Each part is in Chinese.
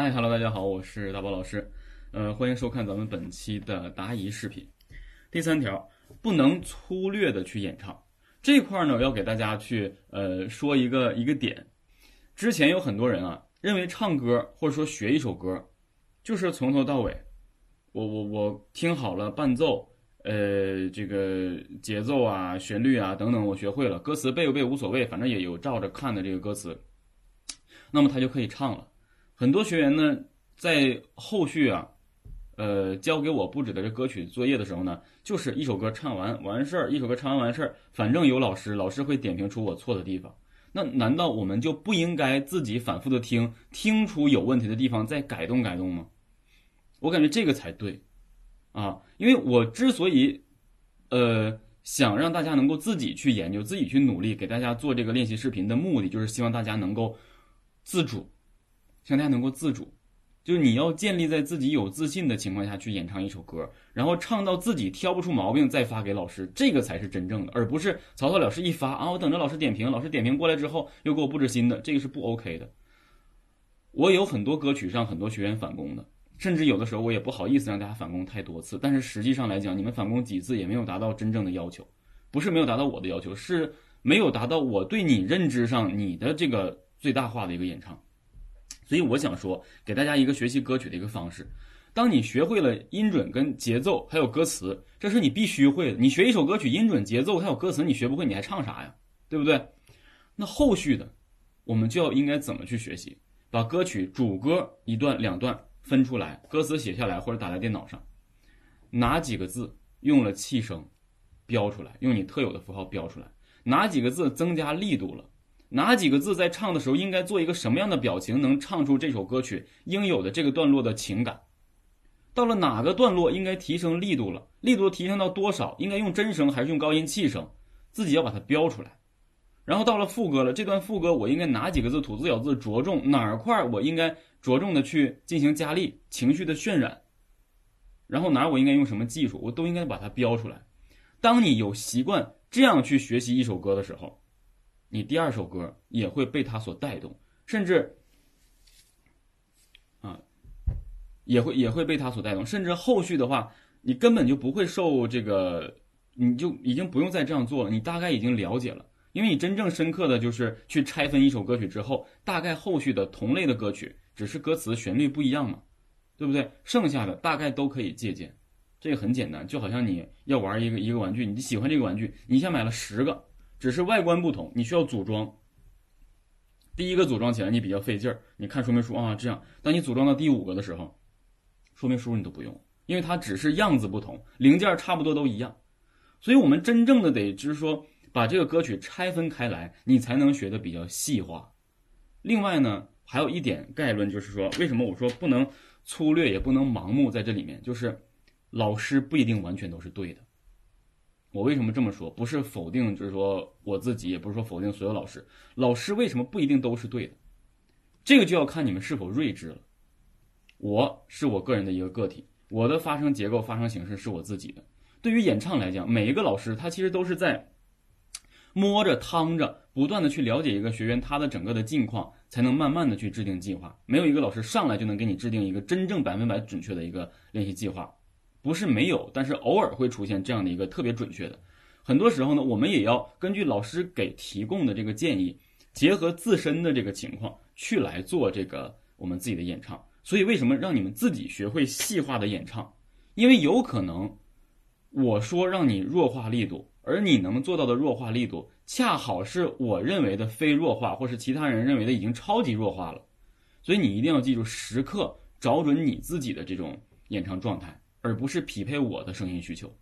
嗨哈喽，大家好，我是大宝老师，呃，欢迎收看咱们本期的答疑视频。第三条，不能粗略的去演唱这块呢，要给大家去呃说一个一个点。之前有很多人啊，认为唱歌或者说学一首歌，就是从头到尾，我我我听好了伴奏，呃，这个节奏啊、旋律啊等等，我学会了，歌词背不背无所谓，反正也有照着看的这个歌词，那么他就可以唱了。很多学员呢，在后续啊，呃，交给我布置的这歌曲作业的时候呢，就是一首歌唱完完事儿，一首歌唱完完事儿，反正有老师，老师会点评出我错的地方。那难道我们就不应该自己反复的听，听出有问题的地方再改动改动吗？我感觉这个才对，啊，因为我之所以，呃，想让大家能够自己去研究，自己去努力，给大家做这个练习视频的目的，就是希望大家能够自主，希望大家能够自主，就是你要建立在自己有自信的情况下去演唱一首歌，然后唱到自己挑不出毛病再发给老师，这个才是真正的，而不是草草了事一发啊！我等着老师点评，老师点评过来之后又给我布置新的，这个是不 OK 的。我有很多歌曲上很多学员返工的，甚至有的时候我也不好意思让大家返工太多次，但是实际上来讲，你们返工几次也没有达到真正的要求，不是没有达到我的要求，是没有达到我对你认知上你的这个最大化的一个演唱。所以我想说，给大家一个学习歌曲的一个方式。当你学会了音准跟节奏，还有歌词，这是你必须会的。你学一首歌曲，音准、节奏还有歌词，你学不会，你还唱啥呀？对不对？那后续的，我们就要应该怎么去学习？把歌曲主歌一段、两段分出来，歌词写下来或者打在电脑上，哪几个字用了气声，标出来，用你特有的符号标出来，哪几个字增加力度了？哪几个字在唱的时候应该做一个什么样的表情，能唱出这首歌曲应有的这个段落的情感？到了哪个段落应该提升力度了？力度提升到多少？应该用真声还是用高音气声？自己要把它标出来。然后到了副歌了，这段副歌我应该哪几个字吐字咬字着重？哪块我应该着重的去进行加力，情绪的渲染？然后哪我应该用什么技术？我都应该把它标出来。当你有习惯这样去学习一首歌的时候。你第二首歌也会被它所带动，甚至啊，也会也会被它所带动，甚至后续的话，你根本就不会受这个，你就已经不用再这样做了。你大概已经了解了，因为你真正深刻的就是去拆分一首歌曲之后，大概后续的同类的歌曲，只是歌词旋律不一样嘛，对不对？剩下的大概都可以借鉴，这个很简单，就好像你要玩一个一个玩具，你喜欢这个玩具，你想买了十个。只是外观不同，你需要组装。第一个组装起来你比较费劲儿，你看说明书啊，这样。当你组装到第五个的时候，说明书你都不用，因为它只是样子不同，零件差不多都一样。所以我们真正的得就是说，把这个歌曲拆分开来，你才能学的比较细化。另外呢，还有一点概论就是说，为什么我说不能粗略，也不能盲目在这里面，就是老师不一定完全都是对的。我为什么这么说？不是否定，就是说我自己，也不是说否定所有老师。老师为什么不一定都是对的？这个就要看你们是否睿智了。我是我个人的一个个体，我的发声结构、发声形式是我自己的。对于演唱来讲，每一个老师他其实都是在摸着、趟着，不断的去了解一个学员他的整个的境况，才能慢慢的去制定计划。没有一个老师上来就能给你制定一个真正百分百准确的一个练习计划。不是没有，但是偶尔会出现这样的一个特别准确的。很多时候呢，我们也要根据老师给提供的这个建议，结合自身的这个情况去来做这个我们自己的演唱。所以为什么让你们自己学会细化的演唱？因为有可能我说让你弱化力度，而你能做到的弱化力度，恰好是我认为的非弱化，或是其他人认为的已经超级弱化了。所以你一定要记住，时刻找准你自己的这种演唱状态。而不是匹配我的声音需求。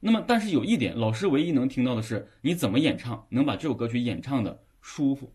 那么，但是有一点，老师唯一能听到的是你怎么演唱，能把这首歌曲演唱的舒服，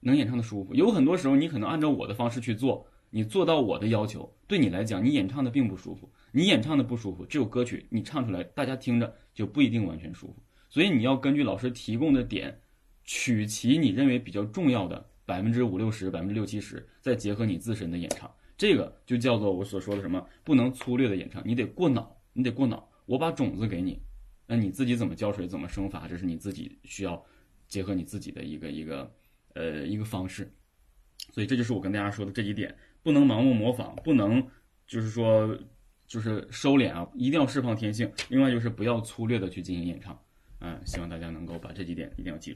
能演唱的舒服。有很多时候，你可能按照我的方式去做，你做到我的要求，对你来讲，你演唱的并不舒服。你演唱的不舒服，这首歌曲你唱出来，大家听着就不一定完全舒服。所以你要根据老师提供的点，取其你认为比较重要的百分之五六十、百分之六七十，再结合你自身的演唱。这个就叫做我所说的什么不能粗略的演唱，你得过脑，你得过脑。我把种子给你，那你自己怎么浇水，怎么生发，这是你自己需要结合你自己的一个一个呃一个方式。所以这就是我跟大家说的这几点，不能盲目模仿，不能就是说就是收敛啊，一定要释放天性。另外就是不要粗略的去进行演唱，嗯，希望大家能够把这几点一定要记住。